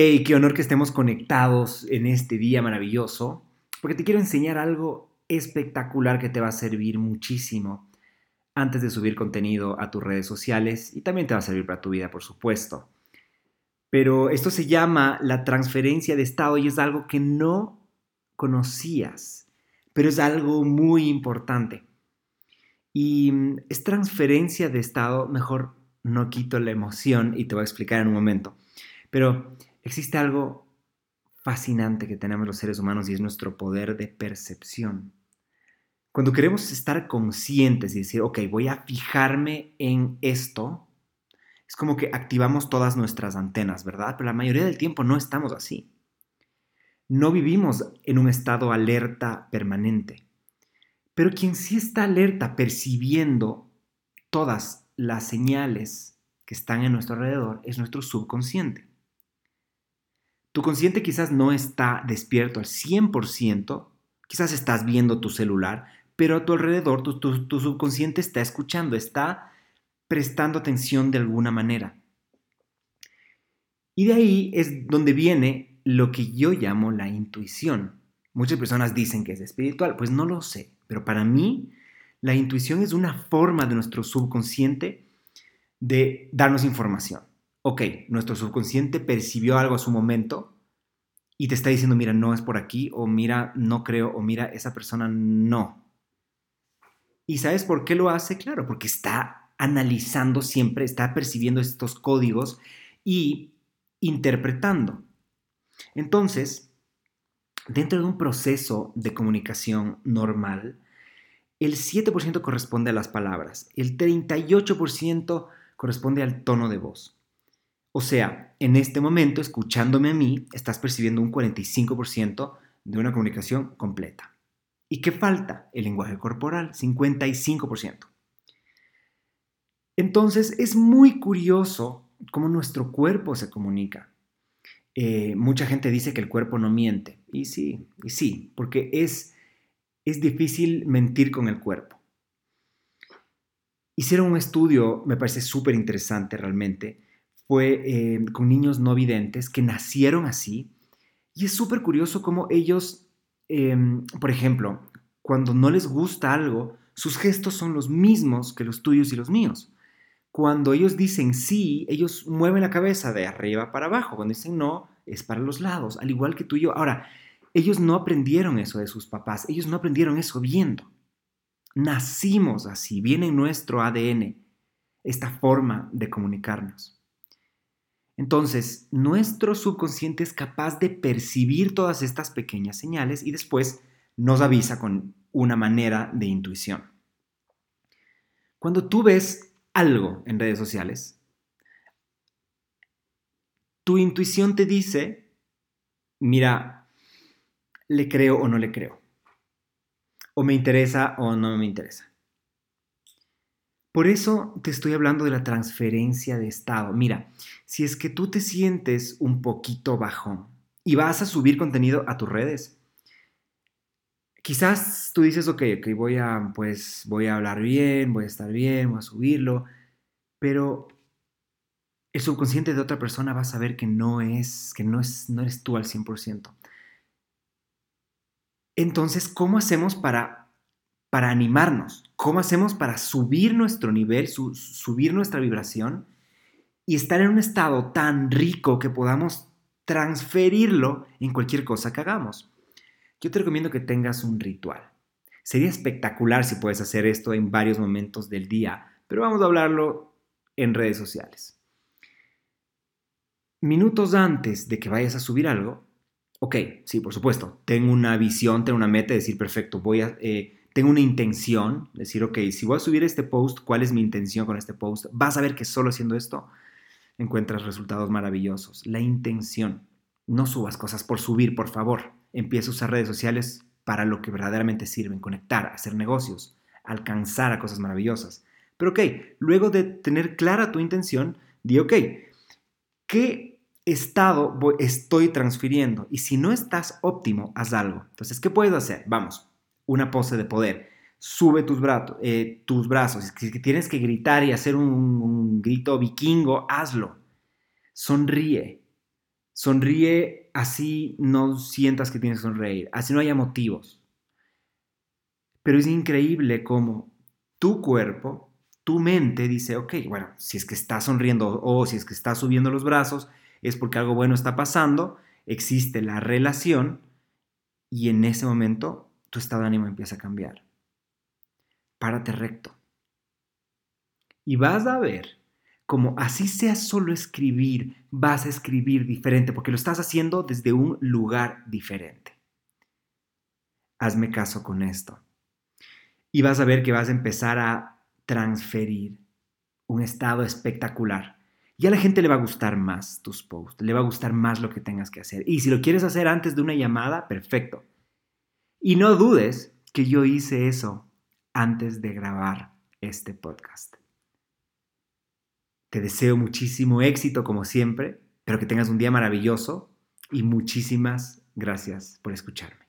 Hey, qué honor que estemos conectados en este día maravilloso, porque te quiero enseñar algo espectacular que te va a servir muchísimo antes de subir contenido a tus redes sociales y también te va a servir para tu vida, por supuesto. Pero esto se llama la transferencia de estado y es algo que no conocías, pero es algo muy importante. Y mm, es transferencia de estado, mejor no quito la emoción y te voy a explicar en un momento. Pero existe algo fascinante que tenemos los seres humanos y es nuestro poder de percepción. Cuando queremos estar conscientes y decir, ok, voy a fijarme en esto, es como que activamos todas nuestras antenas, ¿verdad? Pero la mayoría del tiempo no estamos así. No vivimos en un estado alerta permanente. Pero quien sí está alerta percibiendo todas las señales que están en nuestro alrededor es nuestro subconsciente. Tu consciente quizás no está despierto al 100%, quizás estás viendo tu celular, pero a tu alrededor tu, subconsciente está escuchando, está prestando atención de alguna manera. Y de ahí es donde viene lo que yo llamo la intuición. Muchas personas dicen que es espiritual, pues no lo sé, pero para mí la intuición es una forma de nuestro subconsciente de darnos información ok, nuestro subconsciente percibió algo a su momento y te está diciendo, mira, no es por aquí, o mira, no creo, o mira, esa persona no. ¿Y sabes por qué lo hace? Claro, porque está analizando siempre, está percibiendo estos códigos y interpretando. Entonces, dentro de un proceso de comunicación normal, el 7% corresponde a las palabras, el 38% corresponde al tono de voz. O sea, en este momento, escuchándome a mí, estás percibiendo un 45% de una comunicación completa. ¿Y qué falta? El lenguaje corporal, 55%. Entonces, es muy curioso cómo nuestro cuerpo se comunica. Eh, mucha gente dice que el cuerpo no miente. Y sí, y sí, porque es, es difícil mentir con el cuerpo. Hicieron un estudio, me parece súper interesante realmente, fue eh, con niños no videntes que nacieron así. Y es súper curioso cómo ellos, em, por ejemplo, cuando no les gusta algo, sus gestos son los mismos que los tuyos y los míos. Cuando ellos dicen sí, ellos mueven la cabeza de arriba para abajo. Cuando dicen no, es para los lados, al igual que tú y yo. Ahora, ellos no aprendieron eso de sus papás, ellos no aprendieron eso viendo. Nacimos así, viene en nuestro ADN esta forma de comunicarnos. Entonces, nuestro subconsciente es capaz de percibir todas estas pequeñas señales y después nos avisa con una manera de intuición. Cuando tú ves algo en redes sociales, tu intuición te dice, mira, le creo o no le creo. O me interesa o no me interesa. Por eso te estoy hablando de la transferencia de estado. Mira, si es que tú te sientes un poquito bajón y vas a subir contenido a tus redes, quizás tú dices, ok, ok, voy a, pues, voy a hablar bien, voy a estar bien, voy a subirlo, pero el subconsciente de otra persona va a saber que no es, que no es, no eres tú al 100%. Entonces, ¿cómo hacemos para para animarnos? ¿Cómo hacemos para subir nuestro nivel, subir nuestra vibración y estar en un estado tan rico que podamos transferirlo en cualquier cosa que hagamos? Yo te recomiendo que tengas un ritual. Sería espectacular si puedes hacer esto en varios momentos del día, pero vamos a hablarlo en redes sociales. Minutos antes de que vayas a subir algo, ok, sí, por supuesto, tengo una visión, tengo una meta de decir, perfecto, voy a... Eh, tengo una intención, decir, ok, si voy a subir este post, ¿cuál es mi intención con este post? Vas a ver que solo haciendo esto encuentras resultados maravillosos. La intención. No subas cosas por subir, por favor. Empieza a usar redes sociales para lo que verdaderamente sirven, conectar, hacer negocios, alcanzar a cosas maravillosas. Pero ok, luego de tener clara tu intención, di, ok, ¿qué estado estoy transfiriendo? Y si no estás óptimo, haz algo. Entonces, ¿qué puedes hacer? Vamos, una pose de poder. Sube tus, eh, tus brazos. Si tienes que gritar y hacer un, grito vikingo, hazlo. Sonríe. Sonríe así no sientas que tienes que sonreír, así no haya motivos. Pero es increíble cómo tu cuerpo, tu mente dice, ok, bueno, si es que estás sonriendo o si es que estás subiendo los brazos, es porque algo bueno está pasando, existe la relación y en ese momento tu estado de ánimo empieza a cambiar. Párate recto. Y vas a ver como así sea solo escribir, vas a escribir diferente porque lo estás haciendo desde un lugar diferente. Hazme caso con esto. Y vas a ver que vas a empezar a transferir un estado espectacular. Y a la gente le va a gustar más tus posts, le va a gustar más lo que tengas que hacer. Y si lo quieres hacer antes de una llamada, perfecto. Y no dudes que yo hice eso antes de grabar este podcast. Te deseo muchísimo éxito como siempre, pero que tengas un día maravilloso y muchísimas gracias por escucharme.